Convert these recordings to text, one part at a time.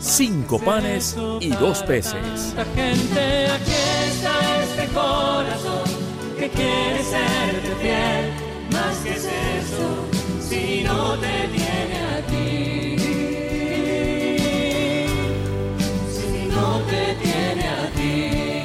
cinco panes y dos peces. Gente, aquí está este corazón que quiere serte fiel. Más que es eso, si no te tiene a ti. Si no te tiene a ti.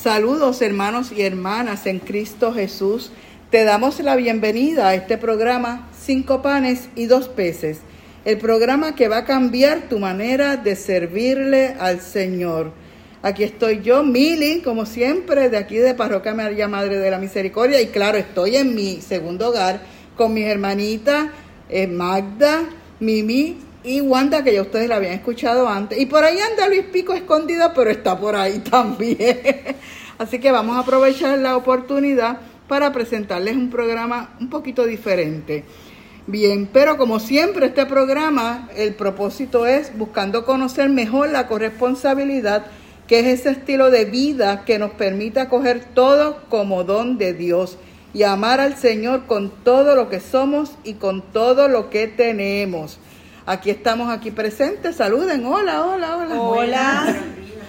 Saludos hermanos y hermanas en Cristo Jesús. Te damos la bienvenida a este programa Cinco panes y dos peces. El programa que va a cambiar tu manera de servirle al Señor. Aquí estoy yo, Mili, como siempre, de aquí de Parroquia María Madre de la Misericordia. Y claro, estoy en mi segundo hogar con mis hermanitas eh, Magda, Mimi y Wanda, que ya ustedes la habían escuchado antes. Y por ahí anda Luis Pico escondida, pero está por ahí también. Así que vamos a aprovechar la oportunidad para presentarles un programa un poquito diferente. Bien, pero como siempre este programa, el propósito es buscando conocer mejor la corresponsabilidad, que es ese estilo de vida que nos permite acoger todo como don de Dios y amar al Señor con todo lo que somos y con todo lo que tenemos. Aquí estamos aquí presentes. Saluden. Hola, hola, hola. Hola,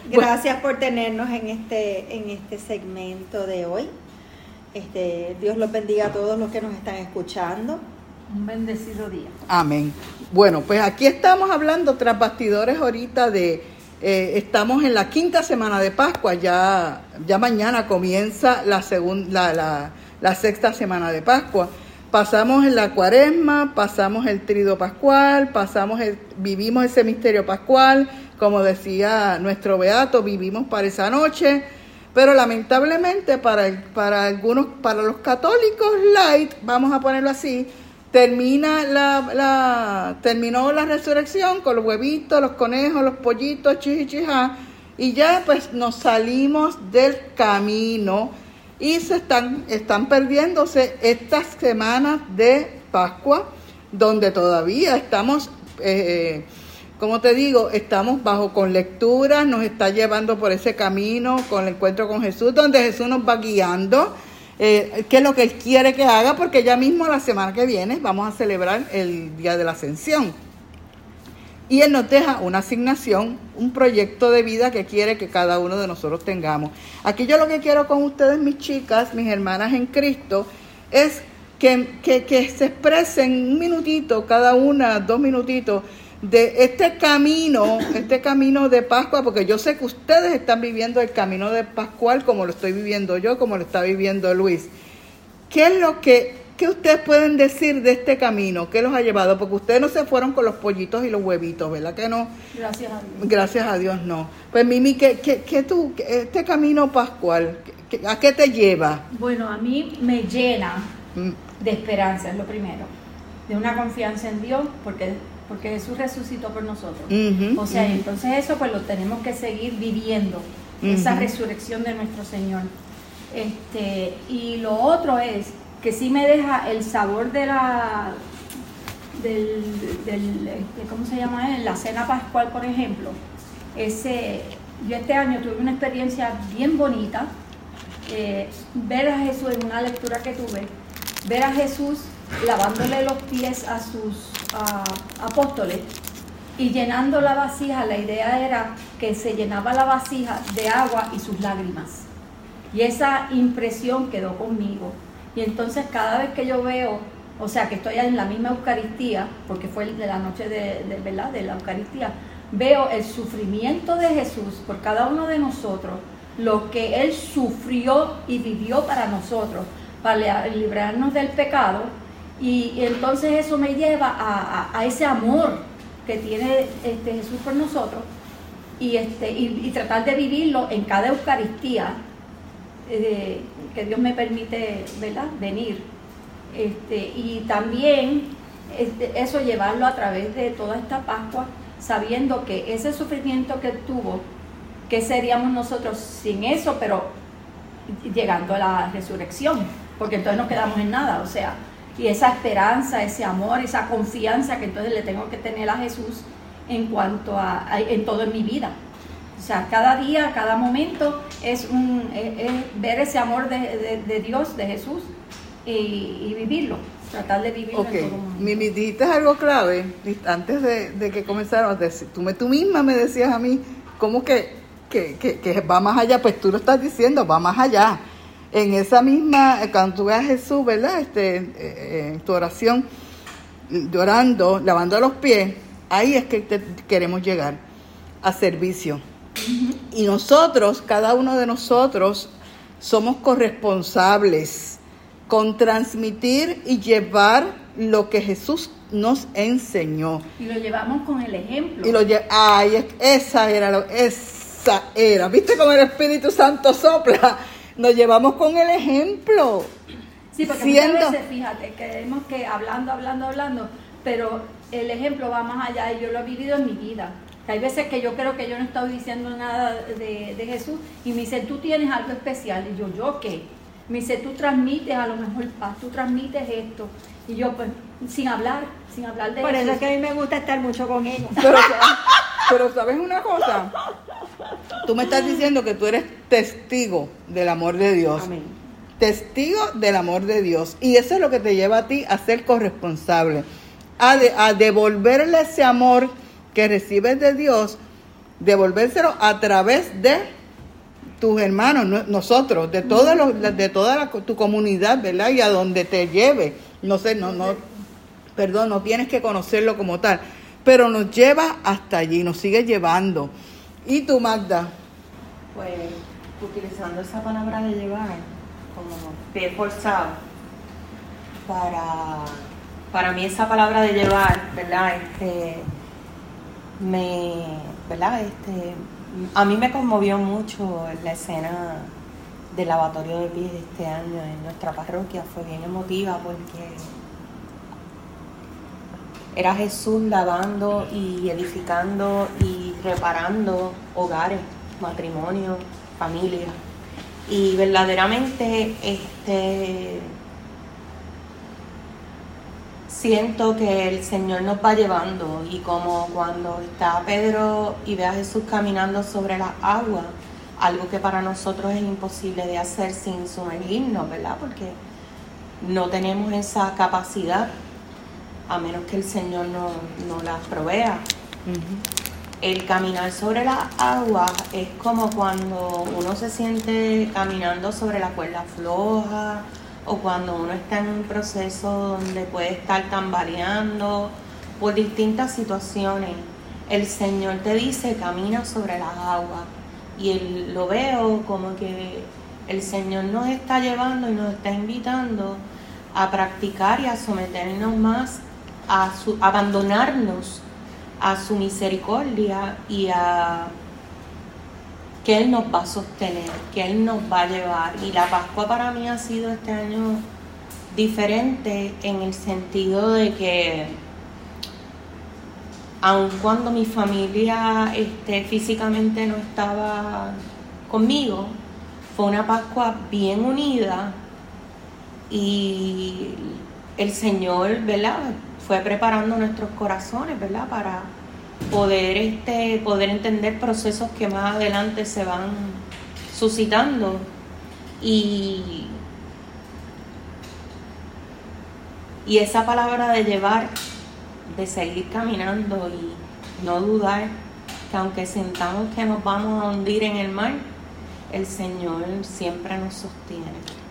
gracias por tenernos en este, en este segmento de hoy. Este, Dios los bendiga a todos los que nos están escuchando. Un bendecido día. Amén. Bueno, pues aquí estamos hablando tras bastidores ahorita de, eh, estamos en la quinta semana de Pascua, ya, ya mañana comienza la, la, la, sexta semana de Pascua. Pasamos en la cuaresma, pasamos el trido pascual, pasamos el, vivimos ese misterio pascual, como decía nuestro beato, vivimos para esa noche, pero lamentablemente para, para algunos, para los católicos light, vamos a ponerlo así, termina la, la- terminó la resurrección con los huevitos, los conejos, los pollitos, chichichija, y ya pues nos salimos del camino y se están, están perdiéndose estas semanas de Pascua, donde todavía estamos, eh, como te digo, estamos bajo con lecturas, nos está llevando por ese camino con el encuentro con Jesús, donde Jesús nos va guiando, eh, qué es lo que Él quiere que haga, porque ya mismo la semana que viene vamos a celebrar el Día de la Ascensión. Y Él nos deja una asignación, un proyecto de vida que quiere que cada uno de nosotros tengamos. Aquí yo lo que quiero con ustedes, mis chicas, mis hermanas en Cristo, es que, que, que se expresen un minutito, cada una, dos minutitos, de este camino, este camino de Pascua, porque yo sé que ustedes están viviendo el camino de Pascual como lo estoy viviendo yo, como lo está viviendo Luis. ¿Qué es lo que, qué ustedes pueden decir de este camino? ¿Qué los ha llevado? Porque ustedes no se fueron con los pollitos y los huevitos, ¿verdad que no? Gracias a Dios. Gracias a Dios no. Pues Mimi, ¿qué, qué, qué tú, este camino pascual, ¿a qué te lleva? Bueno, a mí me llena Mm, de esperanza, es lo primero. De una confianza en Dios, porque, porque Jesús resucitó por nosotros. O sea, entonces eso pues lo tenemos que seguir viviendo, esa resurrección de nuestro Señor. Este, y lo otro es que sí me deja el sabor de la del, del ¿cómo se llama? él? La cena pascual, por ejemplo. Ese, yo este año tuve una experiencia bien bonita. eh, ver a Jesús en una lectura que tuve, ver a Jesús lavándole los pies a sus apóstoles y llenando la vasija, la idea era que se llenaba la vasija de agua y sus lágrimas. Y esa impresión quedó conmigo. Y entonces cada vez que yo veo, o sea, que estoy en la misma Eucaristía, porque fue de la noche de, de, ¿verdad? de la Eucaristía, veo el sufrimiento de Jesús por cada uno de nosotros, lo que Él sufrió y vivió para nosotros, para librarnos del pecado. Y, entonces eso me lleva a, ese amor que tiene este, Jesús por nosotros y, este, tratar de vivirlo en cada Eucaristía eh, que Dios me permite venir. Este, y también este, eso llevarlo a través de toda esta Pascua, sabiendo que ese sufrimiento que tuvo, ¿qué seríamos nosotros sin eso? Pero llegando a la resurrección, porque entonces no quedamos en nada, o sea, y esa esperanza, ese amor, esa confianza que entonces le tengo que tener a Jesús en cuanto a, en todo en mi vida. O sea, cada día, cada momento es, un, ver ese amor de, Dios, de Jesús y, vivirlo, tratar de vivirlo okay. en todo momento. Mimi, dijiste algo clave antes de, que comenzáramos. Tú, me, tú misma me decías a mí, ¿cómo que, que, que, va más allá? Pues tú lo estás diciendo, va más allá. En esa misma, cuando tú veas a Jesús, ¿verdad? Este, eh, en tu oración, llorando, lavando los pies, ahí es que queremos llegar a servicio. Y nosotros, cada uno de nosotros, somos corresponsables con transmitir y llevar lo que Jesús nos enseñó. Y lo llevamos con el ejemplo. Y lo ay, esa era lo, esa era. ¿Viste cómo el Espíritu Santo sopla? Nos llevamos con el ejemplo. Sí, porque muchas veces, fíjate, queremos que hablando, hablando, hablando, pero el ejemplo va más allá y yo lo he vivido en mi vida. Hay veces que yo creo que yo no estoy diciendo nada de, Jesús y me dice, tú tienes algo especial. Y yo, ¿yo qué? Me dice, tú transmites a lo mejor paz, tú transmites esto. Y yo, pues, sin hablar, sin hablar de eso. Por eso es que a mí me gusta estar mucho con ellos. Pero, ¿sabes una cosa? Tú me estás diciendo que tú eres testigo del amor de Dios. Amén. Testigo del amor de Dios. Y eso es lo que te lleva a ti a ser corresponsable a, devolverle ese amor que recibes de Dios, devolvérselo a través de tus hermanos, nosotros, de toda, de toda tu comunidad, ¿verdad? Y a donde te lleve. No sé, no, no, perdón, no tienes que conocerlo como tal, pero nos lleva hasta allí, nos sigue llevando. ¿Y tú, Magda? Pues utilizando esa palabra de llevar como pie forzado para para mí esa palabra de llevar, ¿verdad? Este, me, ¿verdad? Este, a mí me conmovió mucho la escena del lavatorio de pies este año en nuestra parroquia, fue bien emotiva porque era Jesús lavando y edificando y reparando hogares, matrimonios, familias. Y verdaderamente este siento que el Señor nos va llevando y como cuando está Pedro y ve a Jesús caminando sobre las aguas, algo que para nosotros es imposible de hacer sin sumergirnos, ¿verdad? Porque no tenemos esa capacidad a menos que el Señor nos no las provea. El caminar sobre las aguas es como cuando uno se siente caminando sobre la cuerda floja, o cuando uno está en un proceso donde puede estar tambaleando por distintas situaciones, el Señor te dice camina sobre las aguas. Y lo veo como que el Señor nos está llevando y nos está invitando a practicar y a someternos más, a abandonarnos a su misericordia y a que Él nos va a sostener, que Él nos va a llevar. Y la Pascua para mí ha sido este año diferente en el sentido de que aun cuando mi familia este, físicamente no estaba conmigo, fue una Pascua bien unida y el Señor, ¿verdad? Fue preparando nuestros corazones, ¿verdad? Para poder, este, poder entender procesos que más adelante se van suscitando y, y esa palabra de llevar, de seguir caminando y no dudar que aunque sintamos que nos vamos a hundir en el mar, el Señor siempre nos sostiene.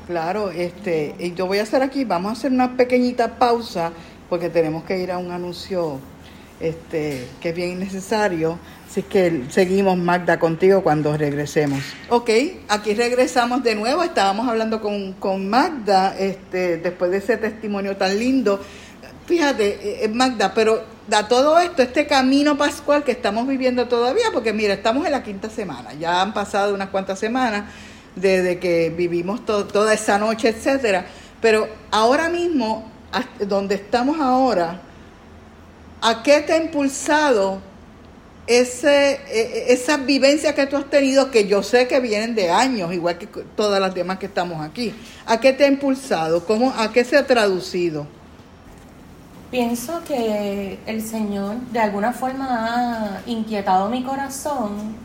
Claro, este, yo voy a hacer aquí, vamos a hacer una pequeñita pausa porque tenemos que ir a un anuncio este, que es bien necesario. Así que seguimos, Magda, contigo cuando regresemos. Ok, aquí regresamos de nuevo. Estábamos hablando con, Magda este, después de ese testimonio tan lindo. Fíjate, eh, eh, Magda, pero da todo esto, este camino pascual que estamos viviendo todavía, porque mira, estamos en la quinta semana, ya han pasado unas cuantas semanas desde que vivimos toda esa noche, etcétera. Pero ahora mismo, donde estamos ahora, ¿A qué te ha impulsado ese, e- e- esas vivencias que tú has tenido, que yo sé que vienen de años, igual que todas las demás que estamos aquí, ¿a qué te ha impulsado? ¿Cómo, ¿A qué se ha traducido? Pienso que el Señor de alguna forma ha inquietado mi corazón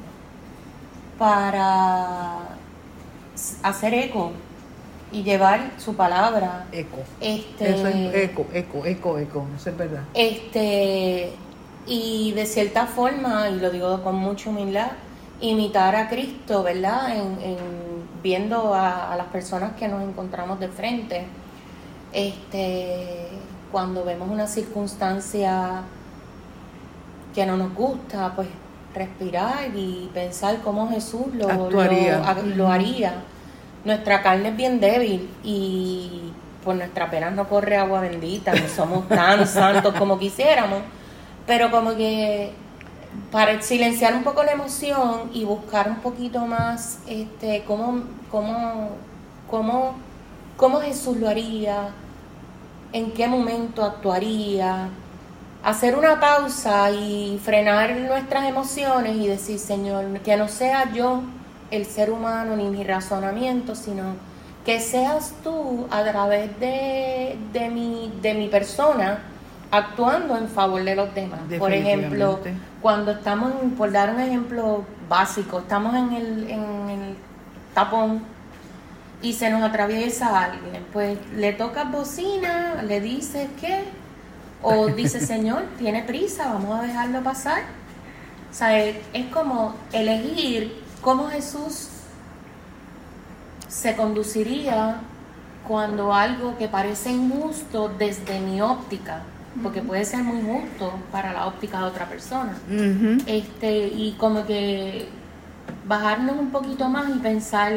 para hacer eco y llevar su palabra. Eco. Este, Eso es eco, eco, eco, eco, eso es verdad. Este, y de cierta forma, y lo digo con mucha humildad, imitar a Cristo, ¿verdad? En, en viendo a, a las personas que nos encontramos de frente. Este, cuando vemos una circunstancia que no nos gusta, pues respirar y pensar cómo Jesús lo, lo- Actuaría. lo haría. Nuestra carne es bien débil y por nuestra pena no corre agua bendita, no somos tan santos como quisiéramos, pero como que para silenciar un poco la emoción y buscar un poquito más este cómo, cómo, cómo, cómo Jesús lo haría, en qué momento actuaría, hacer una pausa y frenar nuestras emociones y decir, Señor, que no sea yo el ser humano ni mi razonamiento, sino que seas tú a través de, de, mi, de mi persona actuando en favor de los demás. Por ejemplo, cuando estamos, por dar un ejemplo básico, estamos en el, en el tapón y se nos atraviesa alguien, pues le tocas bocina, le dices qué, o dice Señor, tiene prisa, vamos a dejarlo pasar. O sea, es, es como elegir cómo Jesús se conduciría cuando algo que parece injusto desde mi óptica, porque puede ser muy justo para la óptica de otra persona este y como que bajarnos un poquito más y pensar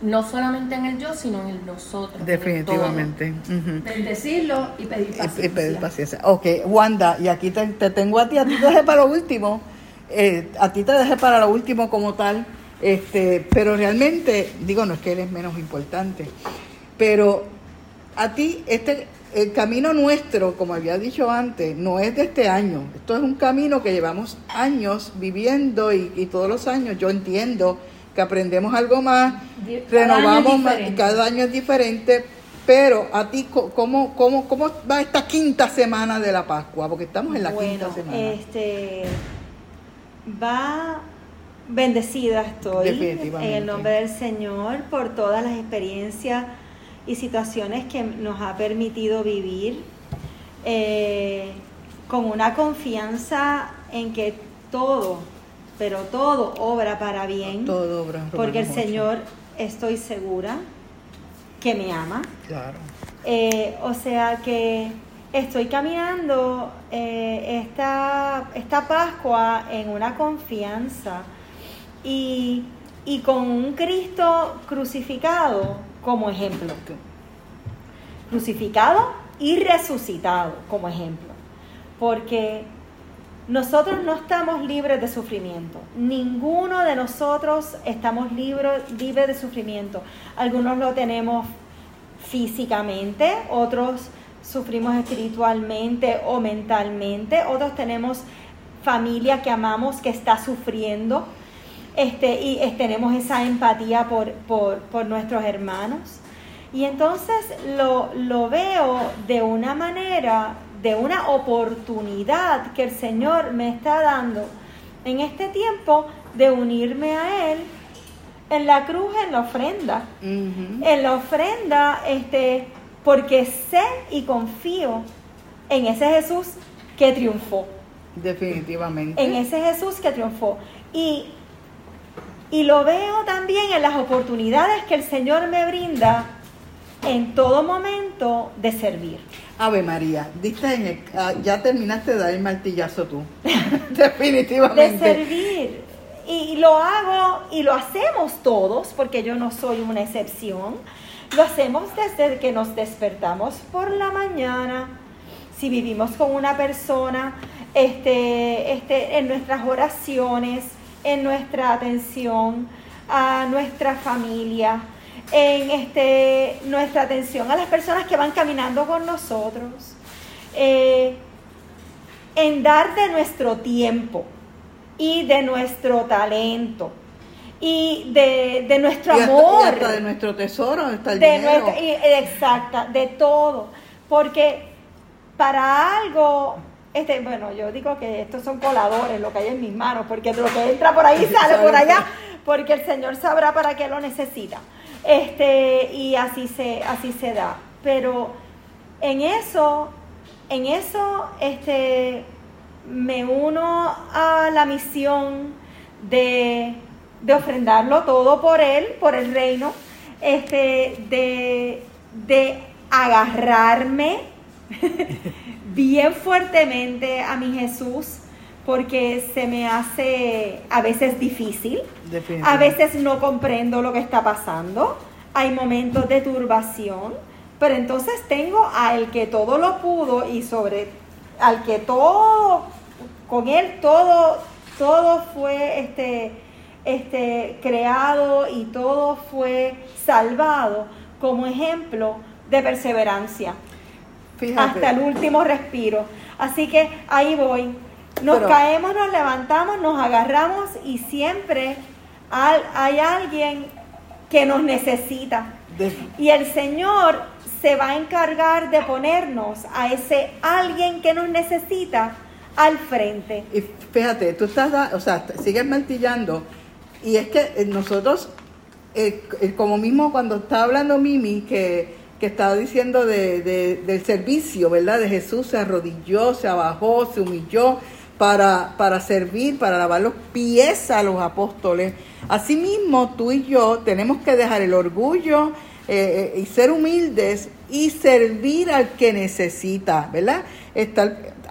no solamente en el yo sino en el nosotros Definitivamente. ujú. Bendecirlo y pedir Y- y paciencia. pedir paciencia. Ok, Wanda, y aquí te, te tengo a ti, a ti te dejé para lo último, eh, a ti te dejé para lo último como tal, este, pero realmente, digo, no es que eres menos importante, pero a ti, este, el camino nuestro, como había dicho antes, no es de este año, esto es un camino que llevamos años viviendo y, y todos los años yo entiendo que aprendemos algo más, cada año renovamos más, cada año es diferente, pero a ti, ¿cómo, cómo, ¿cómo va esta quinta semana de la Pascua? Porque estamos en la bueno, quinta semana. este va bendecida estoy en el nombre del Señor por todas las experiencias y situaciones que nos ha permitido vivir eh, con una confianza en que todo, pero todo obra para bien, Todo obra. porque el. Señor estoy segura que me ama. Claro. Eh, o sea que estoy caminando eh, esta, esta Pascua en una confianza y, y con un Cristo crucificado como ejemplo. Crucificado y resucitado como ejemplo. Porque nosotros no estamos libres de sufrimiento. Ninguno de nosotros estamos libres libres de sufrimiento. Algunos lo tenemos físicamente, otros sufrimos espiritualmente o mentalmente, otros tenemos familia que amamos que está sufriendo este, y eh, tenemos esa empatía por, por, por nuestros hermanos. Y entonces lo, lo veo de una manera, de una oportunidad que el Señor me está dando en este tiempo de unirme a Él en la cruz, en la ofrenda. En la ofrenda, este, porque sé y confío en ese Jesús que triunfó, Definitivamente. en ese Jesús que triunfó. Y, y lo veo también en las oportunidades que el Señor me brinda en todo momento de servir. Ave María, diste en el- ah, ya terminaste de dar el martillazo tú. De Definitivamente. servir. Y lo hago y lo hacemos todos, porque yo no soy una excepción. Lo hacemos desde que nos despertamos por la mañana. Si vivimos con una persona, este, este, en nuestras oraciones, en nuestra atención a nuestra familia, en este, nuestra atención a las personas que van caminando con nosotros, eh, en dar de nuestro tiempo y de nuestro talento y de, de nuestro Y hasta- amor. y hasta de nuestro tesoro está el de dinero. nuestra- y- exacta, de todo. Porque para algo, este, bueno, yo digo que estos son coladores, lo que hay en mis manos, porque lo que entra por ahí sale por allá, porque el Señor sabrá para qué lo necesita. Este, y así se, así se da. Pero en eso, en eso, este, me uno a la misión de, de ofrendarlo todo por él, por el reino, este, de, de agarrarme bien fuertemente a mi Jesús, porque se me hace a veces difícil, a veces no comprendo lo que está pasando, hay momentos de turbación, pero entonces tengo al que todo lo pudo y sobre al que todo con él todo todo fue este este creado y todo fue salvado como ejemplo de perseverancia Fíjate. hasta el último respiro. Así que ahí voy. Nos Pero- caemos, nos levantamos, nos agarramos y siempre hay alguien que nos necesita. De- Y el Señor se va a encargar de ponernos a ese alguien que nos necesita al frente. Y fíjate, tú estás, o sea, sigues martillando. Y es que eh, nosotros, eh, eh, como mismo cuando estaba hablando Mimi, que, que estaba diciendo de, de- del servicio, ¿verdad? De Jesús se arrodilló, se abajó, se humilló para, para servir, para lavar los pies a los apóstoles. Asimismo, tú y yo tenemos que dejar el orgullo y ser humildes y servir al que necesita, ¿verdad?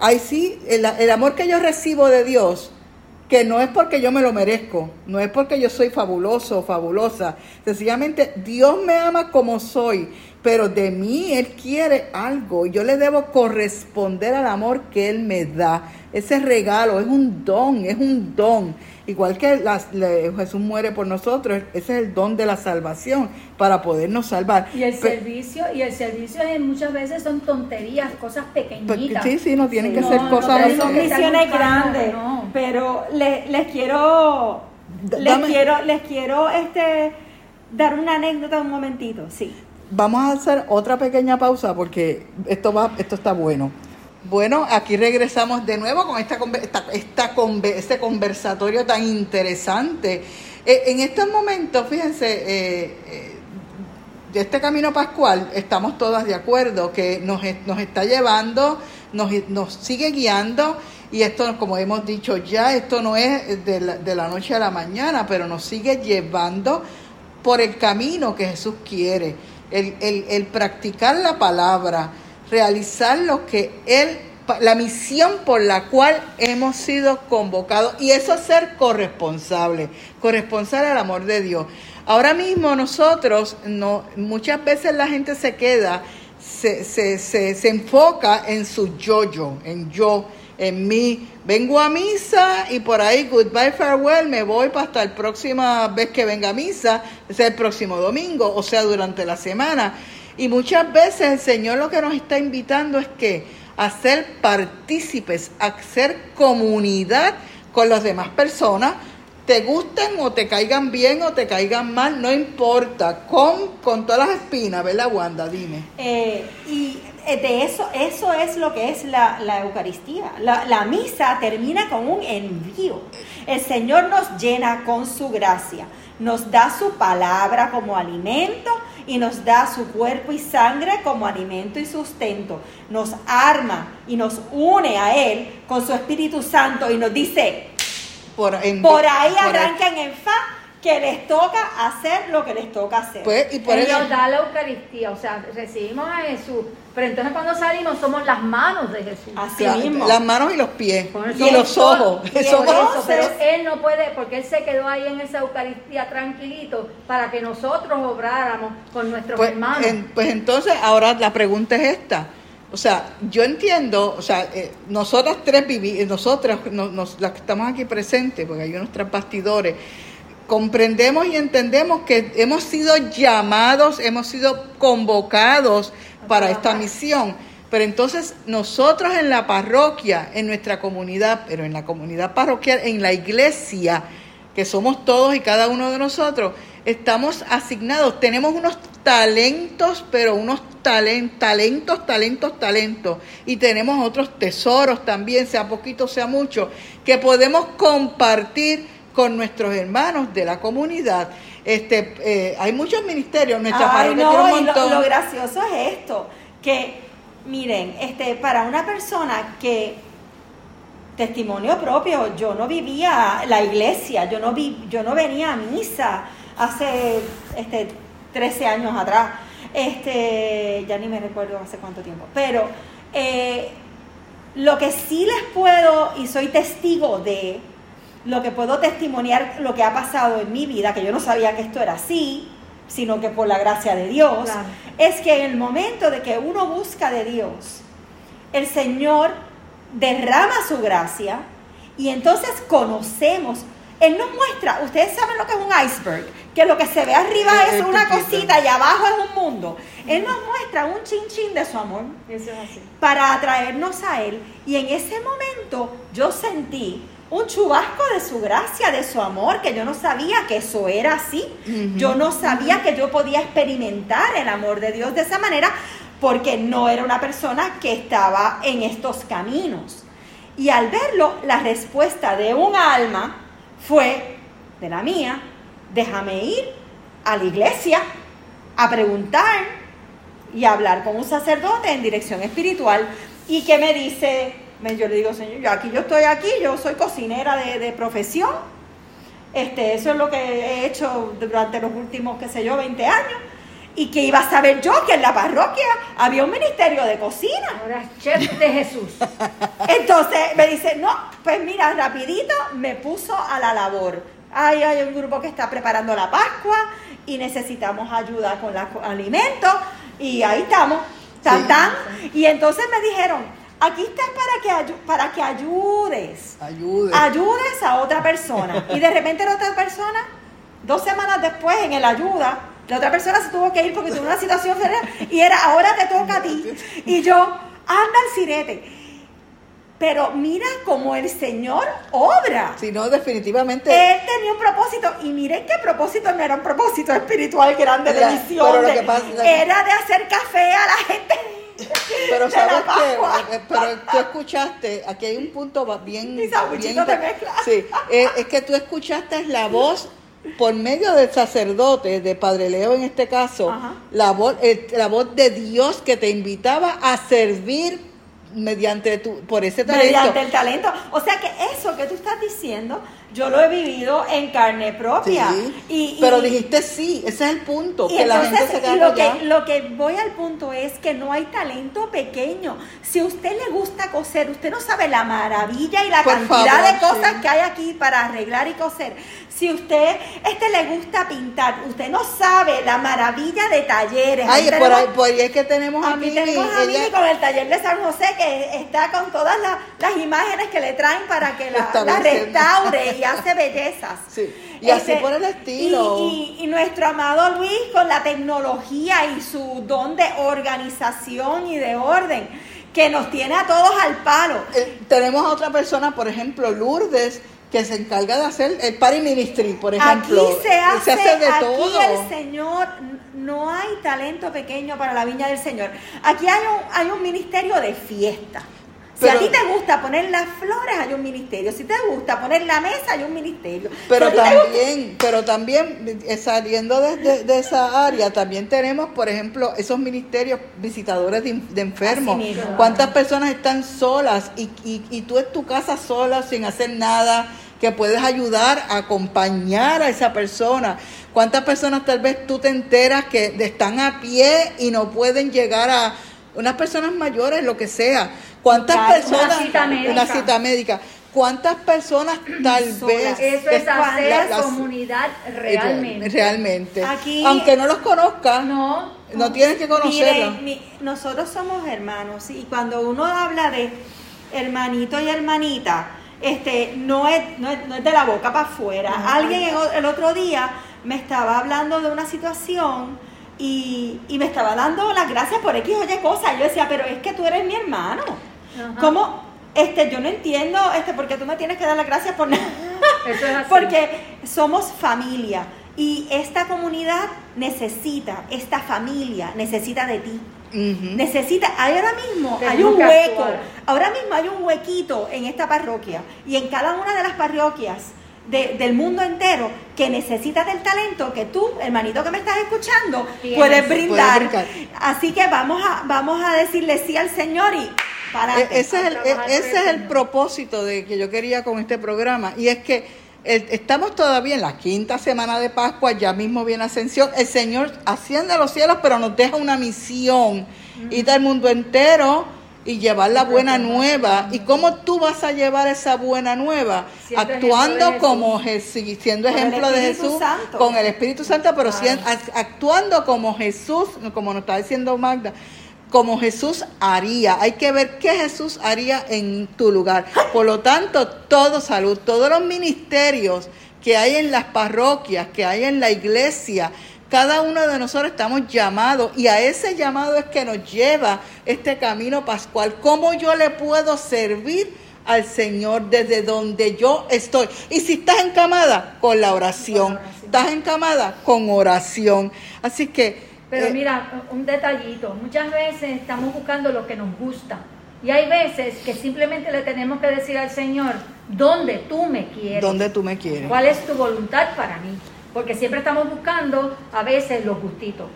Ahí sí, el, el amor que yo recibo de Dios, que no es porque yo me lo merezco, no es porque yo soy fabuloso o fabulosa, sencillamente Dios me ama como soy, pero de mí Él quiere algo yo le debo corresponder al amor que Él me da. Ese regalo es un don, es un don. Igual que las- le- Jesús muere por nosotros, ese es el don de la salvación para podernos salvar. Y el servicio, y el servicio es- muchas veces son tonterías, cosas pequeñitas. Sí, sí, no tienen que No, ser no cosas son misiones grandes, no. pero le- les quiero, les dame- quiero, les quiero este dar una anécdota un momentito, sí. Vamos a hacer otra pequeña pausa porque esto va, esto está bueno. Bueno, aquí regresamos de nuevo con esta, esta, esta este conversatorio tan interesante. Eh, en estos momentos, fíjense, eh, eh, de este camino pascual estamos todas de acuerdo que nos, nos está llevando, nos, nos sigue guiando y esto, como hemos dicho ya, esto no es de la, de la noche a la mañana, pero nos sigue llevando por el camino que Jesús quiere, el, el- el practicar la palabra, realizar lo que Él, la misión por la cual hemos sido convocados, y eso es ser corresponsable, corresponsable al amor de Dios. Ahora mismo nosotros, no, muchas veces la gente se queda, se, se, se, se enfoca en su yo-yo, en yo, en mí. Vengo a misa y por ahí, goodbye, farewell, me voy para hasta la próxima vez que venga a misa, sea el próximo domingo, o sea, durante la semana. Y muchas veces el Señor lo que nos está invitando es que a ser partícipes, a ser comunidad con las demás personas, te gusten o te caigan bien o te caigan mal, no importa, con, con todas las espinas, ¿verdad, Wanda? Dime. Eh, y eh, de eso, eso es lo que es la, la Eucaristía. La, la misa termina con un envío. El Señor nos llena con su gracia, nos da su palabra como alimento y nos da su cuerpo y sangre como alimento y sustento. Nos arma y nos une a Él con su Espíritu Santo y nos dice, Por, en- por ahí por arrancan en fa que les toca hacer lo que les toca hacer. Pues, y por Él eso, nos da la Eucaristía, o sea, recibimos a Jesús, pero entonces cuando salimos somos las manos de Jesús. Así mismo. las manos y los pies y los ojos. Por Eso- Entonces- pero él no puede, porque él se quedó ahí en esa Eucaristía tranquilito para que nosotros obráramos con nuestros Pues, hermanos. en- pues entonces, ahora la pregunta es esta. O sea, yo entiendo, o sea, eh, nosotras tres vivi nosotras, no- nos- las que estamos aquí presentes, porque hay unos tras bastidores, comprendemos y entendemos que hemos sido llamados, hemos sido convocados para esta misión. Pero entonces nosotros en la parroquia, en nuestra comunidad, pero en la comunidad parroquial, en la iglesia, que somos todos y cada uno de nosotros, estamos asignados, tenemos unos talentos, pero unos talen- talentos, talentos, talentos, y tenemos otros tesoros también, sea poquito, sea mucho, que podemos compartir con nuestros hermanos de la comunidad. Este, eh, hay muchos ministerios, nuestra Ay, parroquia no, tiene un lo, montón. lo gracioso es esto, que miren, este, para una persona que testimonio propio, yo no vivía la iglesia, yo no vi, yo no venía a misa hace este 13 años atrás. Este, ya ni me recuerdo hace cuánto tiempo, pero eh, lo que sí les puedo y soy testigo de lo que puedo testimoniar lo que ha pasado en mi vida, que yo no sabía que esto era así, sino que por la gracia de Dios, Claro. es que en el momento de que uno busca de Dios, el Señor derrama su gracia y entonces conocemos. Él nos muestra, ustedes saben lo que es un iceberg, que lo que se ve arriba Sí, es una cosita y abajo es un mundo. Él nos muestra un chin chin de su amor Eso es así. para atraernos a Él. Y en ese momento yo sentí un chubasco de su gracia, de su amor, que yo no sabía que eso era así. Yo no sabía que yo podía experimentar el amor de Dios de esa manera, porque no era una persona que estaba en estos caminos. Y al verlo, la respuesta de un alma fue, de la mía, déjame ir a la iglesia a preguntar y hablar con un sacerdote en dirección espiritual y que me dice, me- yo le digo, señor, yo aquí yo estoy aquí, yo soy cocinera de, de profesión, este, eso es lo que he hecho durante los últimos, qué sé yo, 20 años, y que iba a saber yo que en la parroquia había un ministerio de cocina. Ahora chef de Jesús. Entonces me dice, no, pues mira, rapidito me puso a la labor. Ay, hay un grupo que está preparando la Pascua y necesitamos ayuda con los alimentos y ahí estamos, tan, Sí. tan. Y entonces me dijeron, aquí estás para que, ayu- para que ayudes, Ayude. ayudes a otra persona. Y de repente la otra persona, dos semanas después en el ayuda, la otra persona se tuvo que ir porque tuvo una situación y era, ahora te toca a ti. Y yo, anda al sirete. Pero mira cómo el Señor obra. Si no, definitivamente. Él tenía un propósito y miren qué propósito no era un propósito espiritual grande lo de- pasa- era de hacer café a la gente. Pero sabes que, pero tú escuchaste, aquí hay un punto bien, Y bien inter- mezcla. Sí, eh, es que tú escuchaste la voz por medio del sacerdote, de Padre Leo en este caso, Ajá. la voz, eh, la voz de Dios que te invitaba a servir mediante tu, por ese talento. Mediante el talento. O sea que eso que tú estás diciendo, yo lo he vivido en carne propia. Sí, Y- y- pero dijiste sí, ese es el punto, Y que la entonces, gente se queda y lo, que, lo que voy al punto es que no hay talento pequeño. Si a usted le gusta coser, usted no sabe la maravilla y la Por cantidad favor, de cosas sí. que hay aquí para arreglar y coser. Si usted este le gusta pintar, usted no sabe la maravilla de talleres. Ay, por tenemos- ahí, por ahí es que tenemos a Mimi, tenemos a Mimi ella- con el taller de San José que está con todas la- las imágenes que le traen para que la, la restaure y hace bellezas. Sí, y así por el estilo. Y, y- y nuestro amado Luis con la tecnología y su don de organización y de orden que nos tiene a todos al palo. Eh, tenemos a otra persona, por ejemplo, Lourdes, que se encarga de hacer el party ministry, por ejemplo. Aquí se hace, de aquí todo. el Señor, no hay talento pequeño para la viña del Señor. Aquí hay un, hay un ministerio de fiesta. Si a ti te gusta poner las flores, hay un ministerio. Si te gusta poner la mesa, hay un ministerio. Pero Si gusta- también, pero también eh, saliendo de, de- de esa área, también tenemos, por ejemplo, esos ministerios visitadores de, de enfermos. ¿Cuántas personas están solas y, y, y tú en tu casa sola, sin hacer nada, que puedes ayudar a acompañar a esa persona? ¿Cuántas personas tal vez tú te enteras que están a pie y no pueden llegar a unas personas mayores, lo que sea? ¿Cuántas Una personas? cita médica. Una cita médica. ¿Cuántas personas tal Solas. vez Eso es hacer la- comunidad realmente. Realmente. Aquí- Aunque no los conozcas, no, No, tienes que conocerlos. Nosotros somos hermanos y cuando uno habla de hermanito y hermanita, este, no es, no es, no es de la boca para afuera. Alguien el, o- el otro día me estaba hablando de una situación y, y me estaba dando las gracias por X o Y cosas. Yo decía, pero es que tú eres mi hermano. Ajá. ¿Cómo? Este, yo no entiendo, este, porque tú me tienes que dar las gracias por nada. Eso es así. Porque somos familia y esta comunidad necesita, esta familia necesita de ti. Ujú. Necesita, ahora mismo hay un hueco, actuar. ahora mismo hay un huequito en esta parroquia y en cada una de las parroquias de- del mundo entero que necesita del talento que tú, hermanito que me estás escuchando, puedes brindar. Así que vamos a, vamos a decirle sí al Señor y para E- Ese es, el, e- ese es el propósito de que yo quería con este programa y es que estamos todavía en la quinta semana de Pascua, ya mismo viene Ascensión, el Señor asciende a los cielos pero nos deja una misión, ir al mundo entero y llevar la buena nueva. ¿Y cómo tú vas a llevar esa buena nueva? Siendo Actuando como Jesús, siendo ejemplo de Jesús, Santo. con el Espíritu Santo, pero act- actuando como Jesús, como nos está diciendo Magda, como Jesús haría. Hay que ver qué Jesús haría en tu lugar. Por lo tanto, todo salud, todos los ministerios que hay en las parroquias, que hay en la iglesia, cada uno de nosotros estamos llamados y a ese llamado es que nos lleva este camino pascual. ¿Cómo yo le puedo servir? al Señor desde donde yo estoy. Y si estás encamada, con la oración. Estás encamada, con oración. Así que... Pero eh, mira, un detallito. Muchas veces estamos buscando lo que nos gusta. Y hay veces que simplemente le tenemos que decir al Señor, ¿dónde tú me quieres? donde tú me quieres. ¿Cuál es tu voluntad para mí? Porque siempre estamos buscando a veces los gustitos.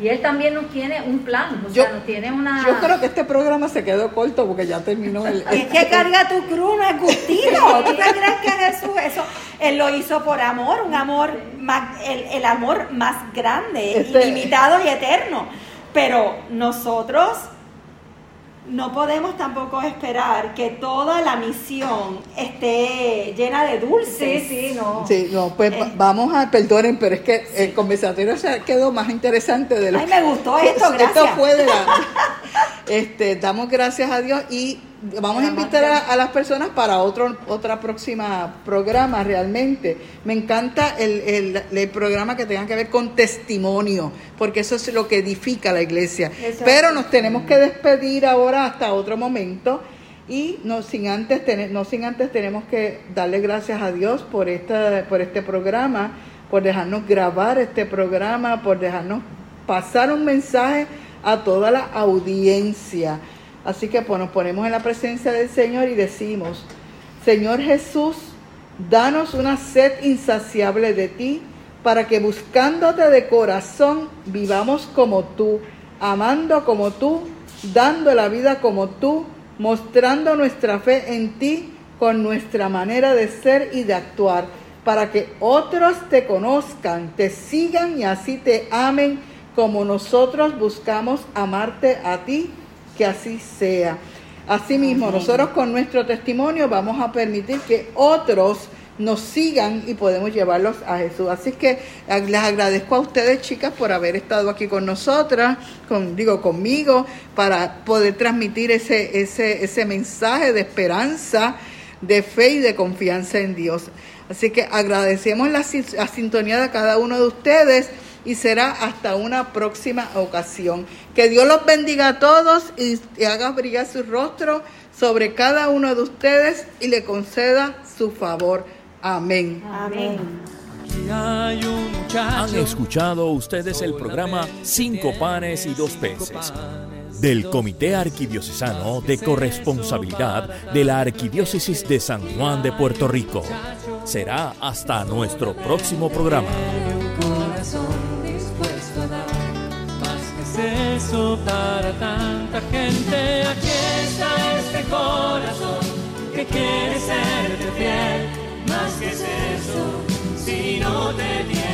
Y Él también nos tiene un plan, o Yo- sea, nos tiene una... Yo creo que este programa se quedó corto porque ya terminó el... Es que carga tu cruz, no es gustito. ¿Tú te crees que Jesús eso? Él lo hizo por amor, un amor, más, el, el amor más grande, Este- ilimitado y eterno. Pero nosotros no podemos tampoco esperar que toda la misión esté llena de dulces. Sí, sí, no. Sí, no, pues va- vamos a, perdonen, pero es que el conversatorio se quedó más interesante de lo Ay, me gustó esto, Esto gracias. fue de la... Este, damos gracias a Dios y vamos a invitar a, a las personas para otro otra próxima programa realmente. Me encanta el, el, el programa que tenga que ver con testimonio, porque eso es lo que edifica la iglesia. Pero nos tenemos que despedir ahora hasta otro momento. Y no sin antes tener, no sin antes tenemos que darle gracias a Dios por esta, por este programa, por dejarnos grabar este programa, por dejarnos pasar un mensaje a toda la audiencia. Así que pues, nos ponemos en la presencia del Señor y decimos, Señor Jesús, danos una sed insaciable de ti, para que buscándote de corazón vivamos como tú, amando como tú, dando la vida como tú, mostrando nuestra fe en ti con nuestra manera de ser y de actuar, para que otros te conozcan, te sigan y así te amen como nosotros buscamos amarte a ti, que así sea. Asimismo, nosotros con nuestro testimonio vamos a permitir que otros nos sigan y podemos llevarlos a Jesús. Así que les agradezco a ustedes, chicas, por haber estado aquí con nosotras, con, digo, conmigo, para poder transmitir ese, ese, ese mensaje de esperanza, de fe y de confianza en Dios. Así que agradecemos la, la sintonía de cada uno de ustedes y será hasta una próxima ocasión. Que Dios los bendiga a todos y, y haga brillar su rostro sobre cada uno de ustedes y le conceda su favor. Amén. Amén. Han escuchado ustedes el programa Cinco panes y dos peces del Comité Arquidiocesano de Corresponsabilidad de la Arquidiócesis de San Juan de Puerto Rico. Será hasta nuestro próximo programa corazón dispuesto a dar más que eso para tanta gente. Aquí está este corazón que quiere ser serte fiel, más que eso si no te tiene.